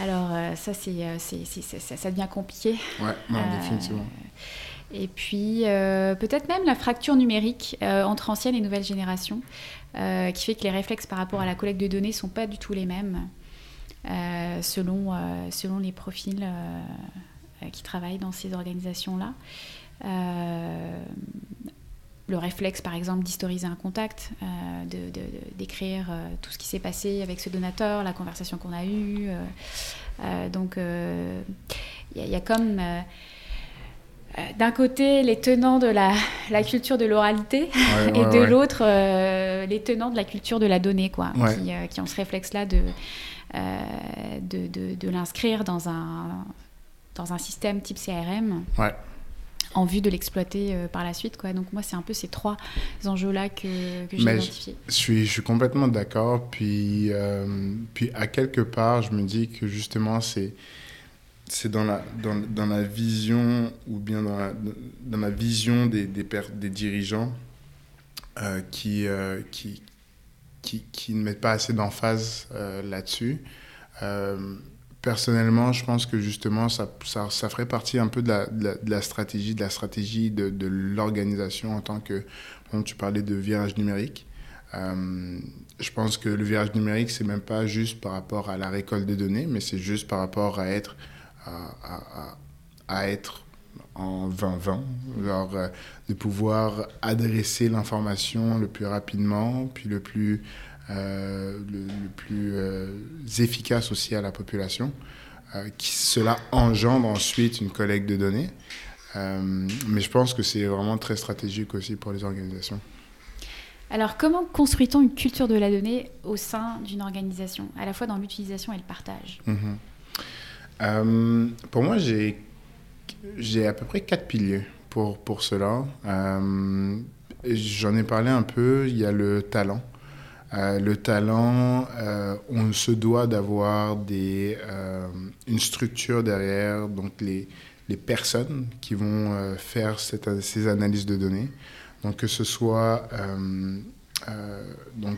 Alors euh, ça, c'est, ça, ça devient compliqué. Ouais, non, euh, définitivement. Et puis peut-être même la fracture numérique entre ancienne et nouvelle génération, qui fait que les réflexes par rapport à la collecte de données ne sont pas du tout les mêmes selon, selon les profils qui travaillent dans ces organisations-là le réflexe, par exemple, d'historiser un contact, euh, de, de, d'écrire euh, tout ce qui s'est passé avec ce donateur, la conversation qu'on a eue. Euh, euh donc, il y, y, a comme, d'un côté, les tenants de la, la culture de l'oralité, ouais, et ouais, de ouais. l'autre, les tenants de la culture de la donnée, quoi, qui, qui, ont ce réflexe-là de, de, de, de l'inscrire dans un, dans un système type CRM. Ouais en vue de l'exploiter euh, par la suite. Quoi. Donc moi, c'est un peu ces trois enjeux-là que, que j'ai identifiés. Je suis, je suis complètement d'accord. Puis, euh, puis à quelque part, je me dis que justement, c'est c'est dans la, dans, dans, la vision ou bien dans la, dans la vision des, des, des dirigeants euh, qui, euh, qui, qui, qui, ne mettent pas assez d'emphase là-dessus personnellement, je pense que justement, ça, ça, ferait partie un peu de la, stratégie, de la stratégie de, l'organisation en tant que, bon, tu parlais de virage numérique. Euh, je pense que le virage numérique, c'est même pas juste par rapport à la récolte de données, mais c'est juste par rapport à être, à, être en 2020, genre euh, de pouvoir adresser l'information le plus rapidement, puis le plus, euh, le, le, plus euh, efficace aussi à la population. Euh, qui, cela engendre ensuite une collecte de données. Mais je pense que c'est vraiment très stratégique aussi pour les organisations. Alors, comment construit-on une culture de la donnée au sein d'une organisation, à la fois dans l'utilisation et le partage? Euh, Pour moi, j'ai j'ai à peu près quatre piliers pour, pour cela. Euh, J'en ai parlé un peu, il y a le talent. Euh, le talent, euh, on se doit d'avoir euh, une structure derrière, donc les, personnes qui vont faire ces analyses de données. Donc que ce soit donc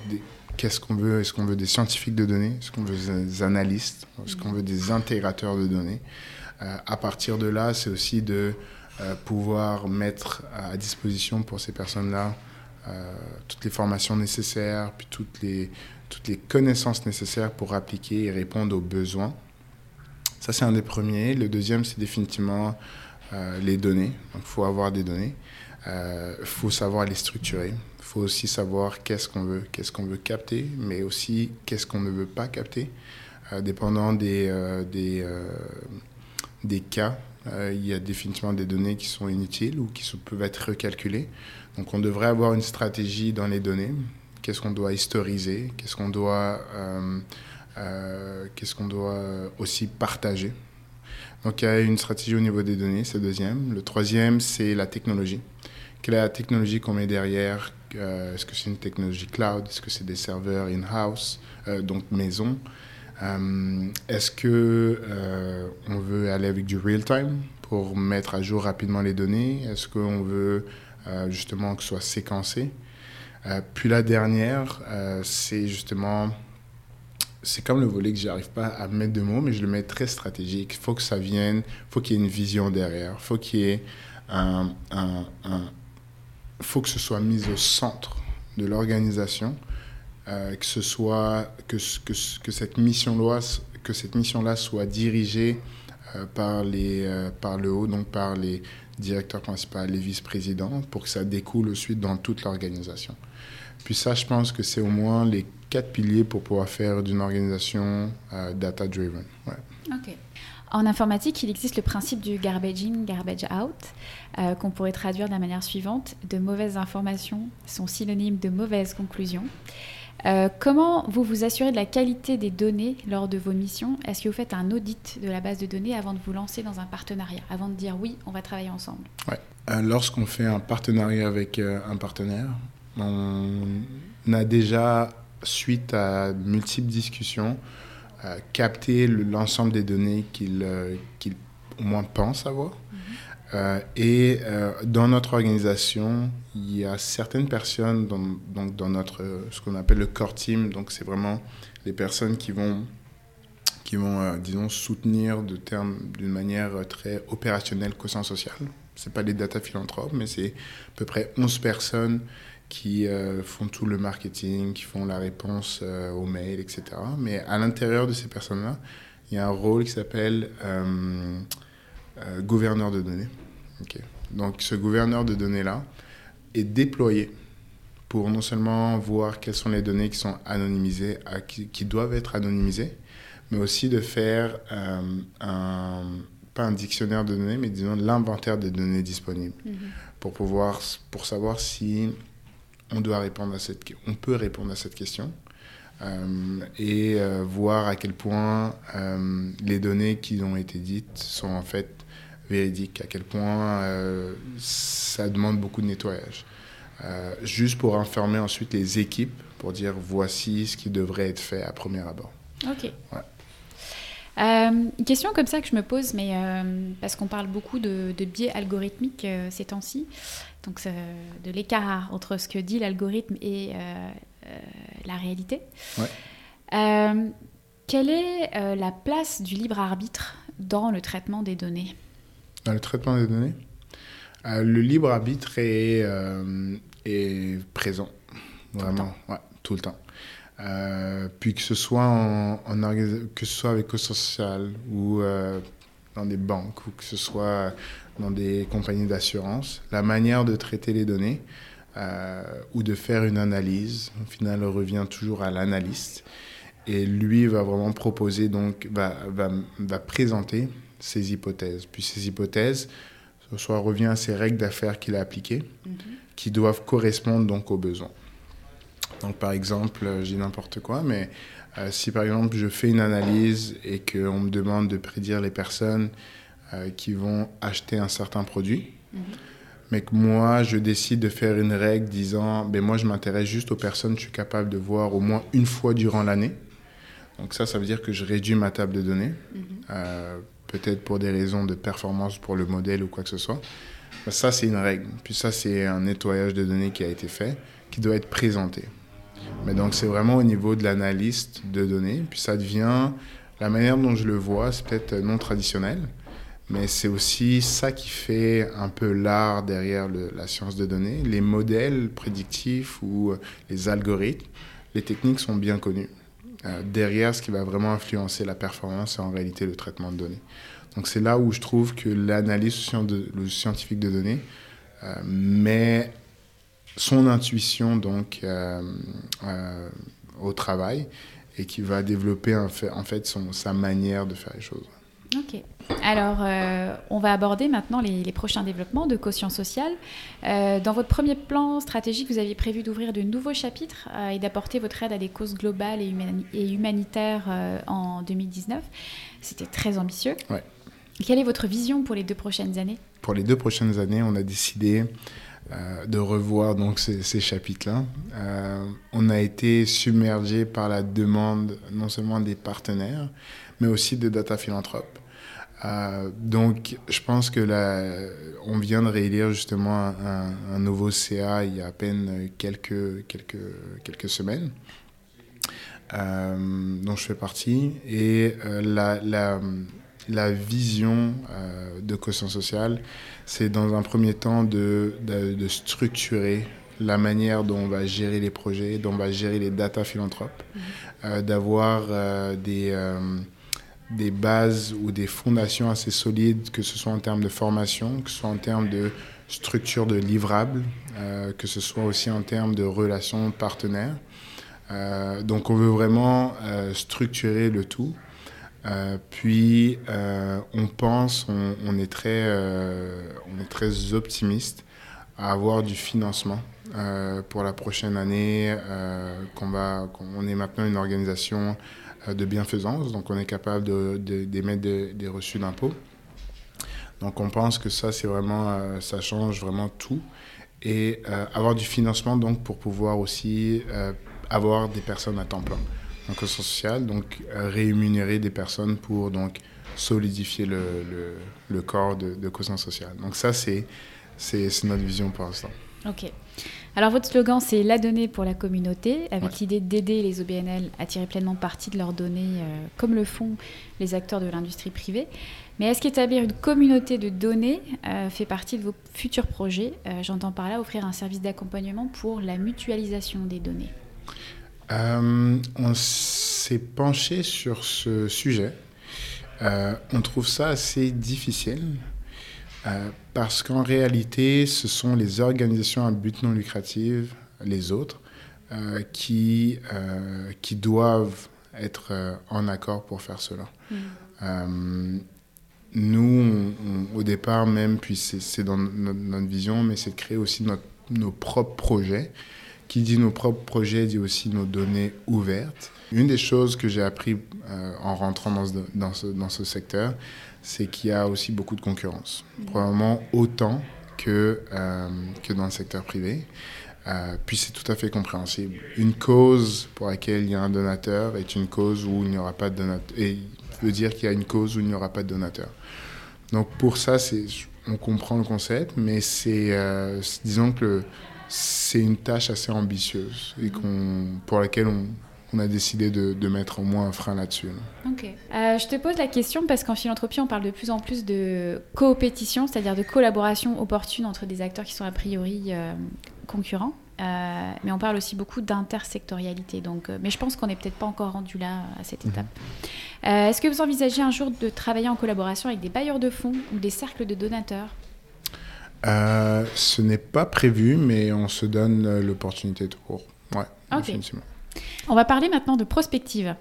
qu'est-ce qu'on veut Est-ce qu'on veut des scientifiques de données Est-ce qu'on veut des analystes Est-ce qu'on veut des intégrateurs de données à partir de là, c'est aussi de pouvoir mettre à disposition pour ces personnes-là toutes les formations nécessaires, puis toutes les, toutes les connaissances nécessaires pour appliquer et répondre aux besoins. Ça, c'est un des premiers. Le deuxième, c'est définitivement euh, les données. Il faut avoir des données. Il euh, faut savoir les structurer. Il faut aussi savoir qu'est-ce qu'on veut, qu'est-ce qu'on veut capter, mais aussi qu'est-ce qu'on ne veut pas capter, euh, dépendant des, des des cas, euh, il y a définitivement des données qui sont inutiles ou qui peuvent être recalculées. Donc on devrait avoir une stratégie dans les données. Qu'est-ce qu'on doit historiser? Qu'est-ce qu'on doit, euh, euh, qu'est-ce qu'on doit aussi partager? Donc il y a une stratégie au niveau des données, c'est le deuxième. Le troisième, c'est la technologie. Quelle est la technologie qu'on met derrière? Est-ce que c'est une technologie cloud? Est-ce que c'est des serveurs in-house, donc maison. Euh, Est-ce que euh, on veut aller avec du real time pour mettre à jour rapidement les données? Est-ce qu'on veut euh, justement que ce soit séquencé euh, Puis la dernière, euh, c'est justement c'est comme le volet que j'arrive pas à mettre de mots, mais je le mets très stratégique. Il faut que ça vienne, faut qu'il y ait une vision derrière, faut qu'il y ait un, faut que ce soit mis au centre de l'organisation euh, que ce soit que, que, que cette mission là que cette mission là soit dirigée euh, par les euh, par le haut donc par les directeurs principaux les vice-présidents pour que ça découle ensuite dans toute l'organisation puis ça je pense que c'est au moins les quatre piliers pour pouvoir faire d'une organisation euh, data driven ouais. ok en informatique, il existe le principe du garbage in, garbage out, euh, qu'on pourrait traduire de la manière suivante. De mauvaises informations sont synonymes de mauvaises conclusions. Euh, comment vous vous assurez de la qualité des données lors de vos missions? Est-ce que vous faites un audit de la base de données avant de vous lancer dans un partenariat, avant de dire oui, on va travailler ensemble? Euh, Lorsqu'on fait un partenariat avec euh, un partenaire, on a déjà, suite à multiples discussions, capté l'ensemble des données qu'il qu au moins pense avoir. Euh, et euh, dans notre organisation, il y a certaines personnes dans, donc dans notre, ce qu'on appelle le core team. Donc, c'est vraiment les personnes qui vont, qui vont euh, disons, soutenir d'une manière très opérationnelle quotient social. Ce pas les data philanthropes, mais c'est à peu près 11 personnes qui euh, font tout le marketing, qui font la réponse euh, aux mails, etc. Mais à l'intérieur de ces personnes-là, il y a un rôle qui s'appelle euh, gouverneur de données. Okay. Donc ce gouverneur de données-là est déployé pour non seulement voir quelles sont les données qui sont anonymisées, à, qui, qui, doivent être anonymisées, mais aussi de faire euh, un, pas un dictionnaire de données, mais disons l'inventaire des données disponibles, mm -hmm. pour pouvoir, pour savoir si on doit répondre à cette, on peut répondre à cette question. Euh, et euh, voir à quel point les données qui ont été dites sont en fait véridiques, à quel point euh, ça demande beaucoup de nettoyage. Euh, juste pour informer ensuite les équipes pour dire voici ce qui devrait être fait à premier abord. Ok. Ouais. Euh, une question comme ça que je me pose, mais euh, parce qu'on parle beaucoup de, de biais algorithmiques euh, ces temps-ci, donc de l'écart entre ce que dit l'algorithme et la réalité. Ouais. Quelle est la place du libre arbitre dans le traitement des données? Dans le traitement des données euh, Le libre arbitre est, euh, est présent, vraiment, ouais, tout le temps. Euh, puis que ce soit en, que ce soit avec le social ou dans des banques ou que ce soit dans des compagnies d'assurance, la manière de traiter les données ou de faire une analyse, au final, on revient toujours à l'analyste. Et lui va vraiment proposer, donc, va, va, va présenter ses hypothèses. Puis ces hypothèses, ce soit revient à ces règles d'affaires qu'il a appliquées, qui doivent correspondre donc aux besoins. Donc, par exemple, euh, je dis n'importe quoi, mais euh, si par exemple je fais une analyse et qu'on me demande de prédire les personnes euh, qui vont acheter un certain produit, mais que moi je décide de faire une règle disant, ben moi je m'intéresse juste aux personnes que je suis capable de voir au moins une fois durant l'année. Donc ça, ça veut dire que je réduis ma table de données, euh, peut-être pour des raisons de performance pour le modèle ou quoi que ce soit. Ça, c'est une règle. Puis ça, c'est un nettoyage de données qui a été fait, qui doit être présenté. Mais donc, c'est vraiment au niveau de l'analyste de données. Puis ça devient, la manière dont je le vois, c'est peut-être non traditionnel, mais c'est aussi ça qui fait un peu l'art derrière la science de données. Les modèles prédictifs ou euh, les algorithmes, les techniques sont bien connues. Euh, derrière, ce qui va vraiment influencer la performance, c'est en réalité le traitement de données. Donc c'est là où je trouve que l'analyse scientifique de données euh, met son intuition donc euh, au travail et qui va développer en fait, en fait son, sa manière de faire les choses. Ok. Alors, euh, on va aborder maintenant les, les prochains développements de quotient social. Euh, dans votre premier plan stratégique, vous aviez prévu d'ouvrir de nouveaux chapitres euh, et d'apporter votre aide à des causes globales et, humani- et humanitaires en 2019. C'était très ambitieux. Ouais. Quelle est votre vision pour les deux prochaines années? Pour les deux prochaines années, on a décidé de revoir donc ces, ces chapitres-là. On a été submergé par la demande non seulement des partenaires, mais aussi des data philanthropes. Euh, donc, je pense que là, on vient de réélire justement un, nouveau CA il y a à peine quelques, quelques, quelques semaines, euh, dont je fais partie. Et euh, la, la, la vision de quotient social, c'est dans un premier temps de, de, de structurer la manière dont on va gérer les projets, dont on va gérer les data philanthropes, euh, d'avoir des, des bases ou des fondations assez solides, que ce soit en termes de formation, que ce soit en termes de structure de livrables, euh, que ce soit aussi en termes de relations partenaires. Euh, donc on veut vraiment euh, structurer le tout. Puis on pense, on, est très, on est très optimiste à avoir du financement pour la prochaine année. qu'on va, est maintenant une organisation de bienfaisance, donc on est capable d'émettre des, reçus d'impôts. Donc on pense que ça, c'est vraiment, euh, ça change vraiment tout. Et euh, avoir du financement donc pour pouvoir aussi euh, avoir des personnes à temps plein donc au social, donc euh, rémunérer des personnes pour donc solidifier le, corps de, de sociale. Donc ça, c'est notre vision pour l'instant. Alors votre slogan c'est la donnée pour la communauté, avec Ouais. l'idée d'aider les OBNL à tirer pleinement parti de leurs données, euh, comme le font les acteurs de l'industrie privée. Mais est-ce qu'établir une communauté de données euh, fait partie de vos futurs projets? Euh, J'entends par là offrir un service d'accompagnement pour la mutualisation des données. On s'est penché sur ce sujet. On trouve ça assez difficile parce qu'en réalité, ce sont les organisations à but non lucratif, les autres, euh, qui, euh, qui doivent être euh, en accord pour faire cela. Euh, nous, on- on- au départ même, puis c'est dans notre, notre vision, mais c'est de créer aussi notre- nos propres projets. Qui dit nos propres projets dit aussi nos données ouvertes. Une des choses que j'ai appris en rentrant dans ce, dans ce, dans ce secteur, c'est qu'il y a aussi beaucoup de concurrence. Probablement autant que, euh, que dans le secteur privé. Euh, puis c'est tout à fait compréhensible. Une cause pour laquelle il y a un donateur est une cause où il n'y aura pas de donateur. Et veut dire qu'il y a une cause où il n'y aura pas de donateur. Donc pour ça, on comprend le concept, mais c'est, euh, disons que c'est une tâche assez ambitieuse et pour laquelle on, on a décidé de, de mettre au moins un frein là-dessus. Ok. Euh, je te pose la question parce qu'en philanthropie, on parle de plus en plus de coopétition, c'est-à-dire de collaboration opportune entre des acteurs qui sont a priori euh, concurrents. Euh, mais on parle aussi beaucoup d'intersectorialité. Donc, mais je pense qu'on n'est peut-être pas encore rendu là à cette Mhm. étape. Est-ce que vous envisagez un jour de travailler en collaboration avec des bailleurs de fonds ou des cercles de donateurs? Ce n'est pas prévu, mais on se donne l'opportunité tout court. Ouais, Ok. définitivement. On va parler maintenant de prospective.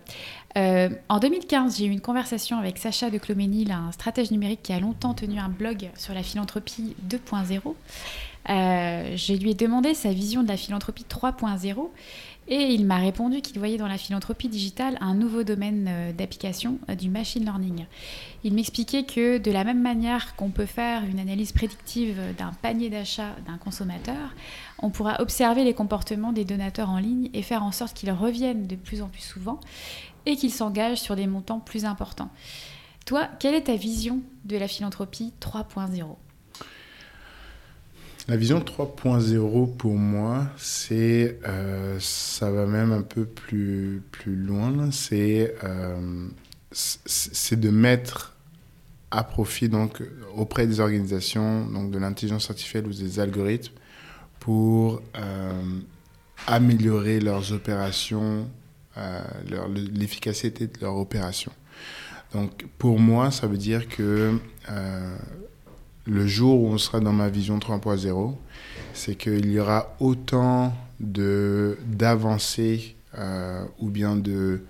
Euh, en 2015, j'ai eu une conversation avec Sacha de Cloménil, un stratège numérique qui a longtemps tenu un blog sur la philanthropie 2.0. Euh, je lui ai demandé sa vision de la philanthropie 3.0 et il m'a répondu qu'il voyait dans la philanthropie digitale un nouveau domaine euh, d'application du machine learning. Il m'expliquait que de la même manière qu'on peut faire une analyse prédictive d'un panier d'achat d'un consommateur, on pourra observer les comportements des donateurs en ligne et faire en sorte qu'ils reviennent de plus en plus souvent et qu'ils s'engagent sur des montants plus importants. Toi, quelle est ta vision de la philanthropie 3.0 La vision 3.0 pour moi, c'est euh, ça va même un peu plus plus loin. C'est euh, c'est de mettre à profit donc auprès des organisations donc de l'intelligence artificielle ou des algorithmes pour euh, améliorer leurs opérations, euh, l'efficacité de leurs opérations. Donc pour moi, ça veut dire que euh, le jour où on sera dans ma vision 3.0, c'est qu'il y aura autant d'avancées euh, ou bien de,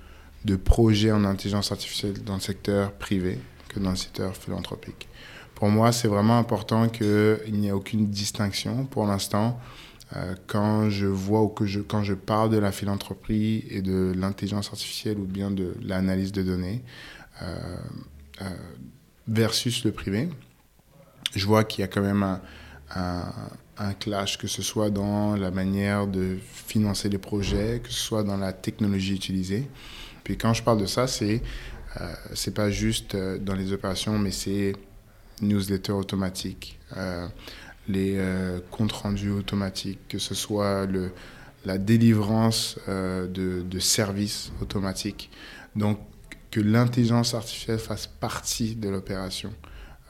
de projets en intelligence artificielle dans le secteur privé que dans le secteur philanthropique. Pour moi, c'est vraiment important qu'il n'y ait aucune distinction. Pour l'instant, euh, quand je vois ou que je, quand je parle de la philanthropie et de l'intelligence artificielle ou bien de l'analyse de données euh, euh, versus le privé, je vois qu'il y a quand même un, clash, que ce soit dans la manière de financer les projets, que ce soit dans la technologie utilisée. Puis quand je parle de ça, c'est euh, c'est pas juste euh, dans les opérations, mais c'est newsletter automatique, euh, les euh, comptes rendus automatiques, que ce soit le, la délivrance euh, de, de services automatiques. Donc que l'intelligence artificielle fasse partie de l'opération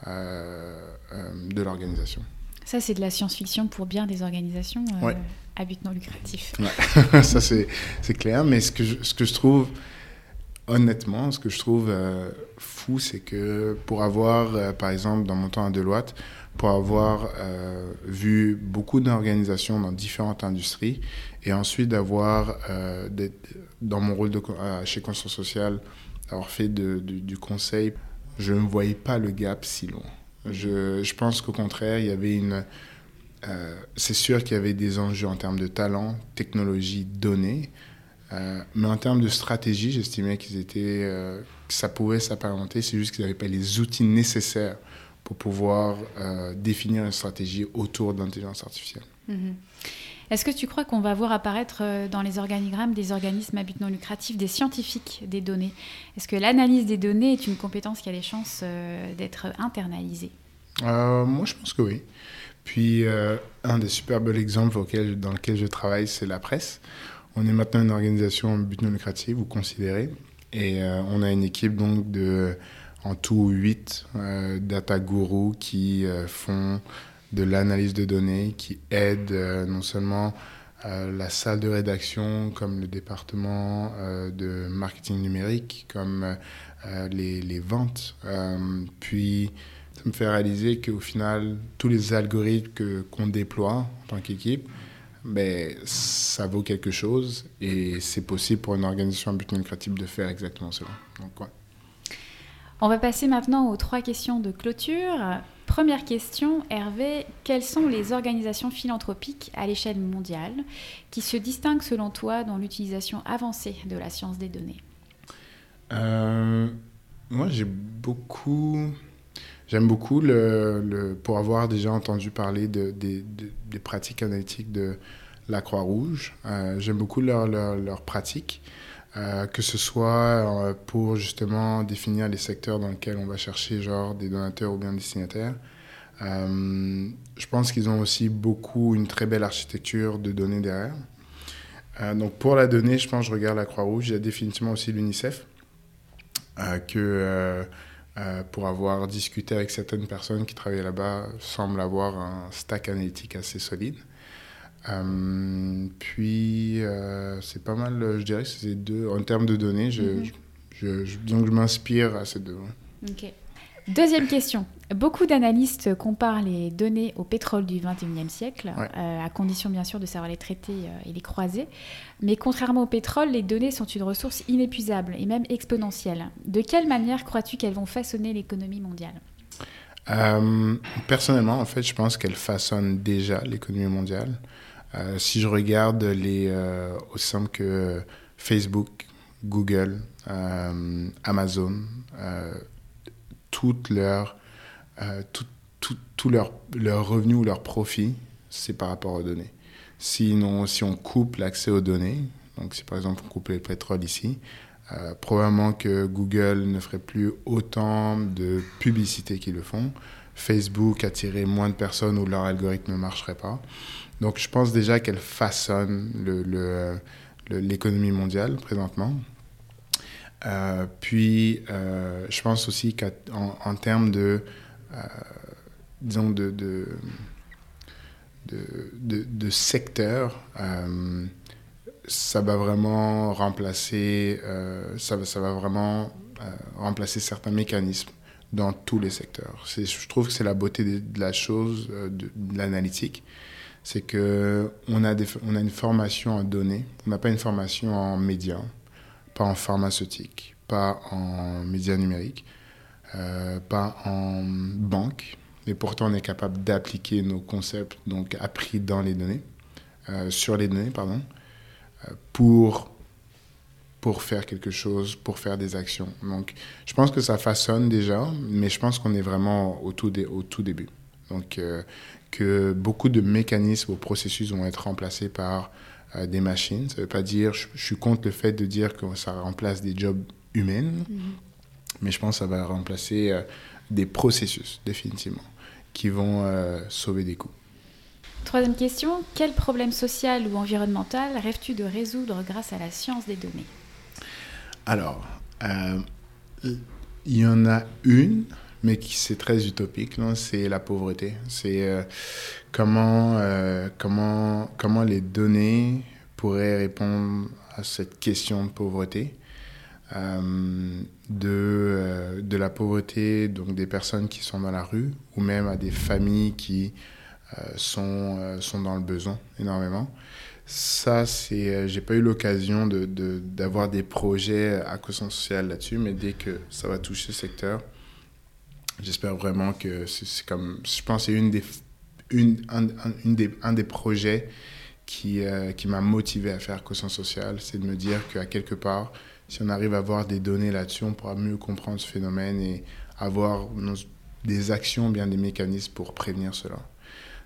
de l'organisation. Ça, c'est de la science-fiction pour bien des organisations euh, Ouais. à but non lucratif. ça c'est c'est clair, mais ce que je, ce que je trouve honnêtement, ce que je trouve euh, fou, c'est que pour avoir, euh, par exemple, dans mon temps à Deloitte, pour avoir euh, vu beaucoup d'organisations dans différentes industries, et ensuite d'avoir, dans mon rôle chez Construction Sociale, d'avoir fait du- conseil, je ne voyais pas le gap si loin. Je, pense qu'au contraire, il y avait une... c'est sûr qu'il y avait des enjeux en termes de talent, technologie, données, euh, mais en termes de stratégie, j'estimais qu'ils étaient, euh, que ça pouvait s'apparenter. C'est juste qu'ils n'avaient pas les outils nécessaires pour pouvoir euh, définir une stratégie autour de l'intelligence artificielle. Mhm. Est-ce que tu crois qu'on va voir apparaître dans les organigrammes des organismes à but non lucratif des scientifiques des données? Est-ce que l'analyse des données est une compétence qui a des chances d'être internalisée? Moi, je pense que oui. Puis, un des super bels exemples auquel, dans lequel je travaille, c'est la presse. On est maintenant une organisation but non lucratif, vous considérez. Et euh, on a une équipe donc de, en tout, huit euh, data gurus qui euh, font de l'analyse de données, qui aident euh, non seulement la salle de rédaction, comme le département de marketing numérique, comme les, ventes. Puis, ça me fait réaliser qu'au final, tous les algorithmes qu'on déploie en tant qu'équipe, ben, ça vaut quelque chose et c'est possible pour une organisation à but non lucratif de faire exactement cela. Donc, ouais. On va passer maintenant aux trois questions de clôture. Première question, Hervé, quelles sont les organisations philanthropiques à l'échelle mondiale qui se distinguent selon toi dans l'utilisation avancée de la science des données? Euh, moi, j'ai beaucoup. J'aime beaucoup le, le- pour avoir déjà entendu parler de, de- des pratiques analytiques de la Croix-Rouge. Euh, J'aime beaucoup leurs leur, leurs pratiques, euh, que ce soit euh, pour justement définir les secteurs dans lesquels on va chercher genre des donateurs ou bien des destinataires. Euh, je pense qu'ils ont aussi beaucoup une très belle architecture de données derrière. Donc pour la donnée, je pense que je regarde la Croix-Rouge. Il y a définitivement aussi l'UNICEF. Que euh, pour avoir discuté avec certaines personnes qui travaillent là-bas, semble avoir un stack analytique assez solide. Euh, puis euh, c'est pas mal, je dirais que c'est deux. En termes de données, je, Mhm. je, je- donc je m'inspire à ces deux. Ok. Deuxième question. Beaucoup d'analystes comparent les données au pétrole du 21e siècle, Ouais. euh, à condition bien sûr de savoir les traiter euh, et les croiser. Mais contrairement au pétrole, les données sont une ressource inépuisable et même exponentielle. De quelle manière crois-tu qu'elles vont façonner l'économie mondiale? Euh, personnellement, en fait, je pense qu'elle façonne déjà l'économie mondiale. Si je regarde les, aussi simple que Facebook, Google, Amazon, euh, toutes leurs, euh, tout, tout, tout leur, leur revenu ou leur profit, c'est par rapport aux données. Sinon, si on coupe l'accès aux données, donc si par exemple on coupe le pétrole ici, euh, probablement que Google ne ferait plus autant de publicité qu'ils le font. Facebook attirerait moins de personnes où leur algorithme ne marcherait pas. Donc je pense déjà qu'elle façonne le- le- le- l'économie mondiale présentement. Euh, puis euh, je pense aussi qu'en en termes de, euh, disons, de, de, secteur, euh, ça va vraiment remplacer, ça, va, vraiment remplacer certains mécanismes dans tous les secteurs. Je trouve que c'est la beauté de, la chose, de, l'analytique, c'est que on a, a une formation en données, on n'a pas une formation en médias, pas en pharmaceutique, pas en médias numériques, euh, pas en banque, mais pourtant on est capable d'appliquer nos concepts donc appris dans les données, euh, sur les données, pardon, euh, pour, pour faire quelque chose, pour faire des actions. Donc je pense que ça façonne déjà, mais je pense qu'on est vraiment au tout, au tout début. Donc que beaucoup de mécanismes ou processus vont être remplacés par des machines. Ça ne veut pas dire, je, je suis contre le fait de dire que ça remplace des jobs humains, mais je pense que ça va remplacer euh, des processus, définitivement, qui vont euh, sauver des coûts. Troisième question. Quel problème social ou environnemental rêves-tu de résoudre grâce à la science des données? Alors, euh, il y en a une, mais qui c'est très utopique, c'est la pauvreté. C'est euh, comment, euh, comment, comment les données pourraient répondre à cette question de pauvreté. Euh, de, de la pauvreté, donc des personnes qui sont dans la rue, ou même à des familles qui sont, sont dans le besoin énormément. Ça, c'est, j'ai pas eu l'occasion d'avoir des projets à caution sociale là-dessus, mais dès que ça va toucher ce secteur, j'espère vraiment que c'est, comme, je pense c'est une des, une, un, un- une des, un des projets qui, euh, qui m'a motivé à faire caution sociale, c'est de me dire qu'à quelque part, si on arrive à avoir des données là-dessus, on pourra mieux comprendre ce phénomène et avoir des actions, bien des mécanismes pour prévenir cela.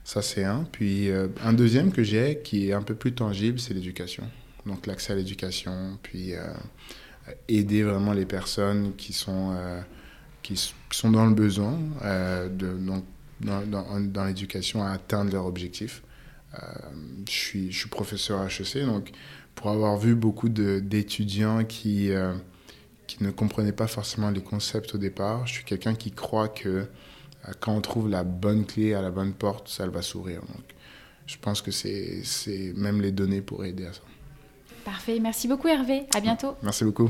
Ça, c'est un. Puis euh, un deuxième que j'ai, qui est un peu plus tangible, c'est l'éducation. Donc l'accès à l'éducation, puis euh, aider vraiment les personnes qui sont, qui, sont dans le besoin, euh, de, donc, dans, dans, dans l'éducation, à atteindre leurs objectifs. Euh, je, suis, je suis professeur à HEC, donc pour avoir vu beaucoup d'étudiants qui, euh, qui ne comprenaient pas forcément les concepts au départ, je suis quelqu'un qui croit que quand on trouve la bonne clé à la bonne porte, ça va s'ouvrir. Donc, je pense que c'est- même les données pour aider à ça. Parfait. Merci beaucoup Hervé. À bientôt. Merci beaucoup.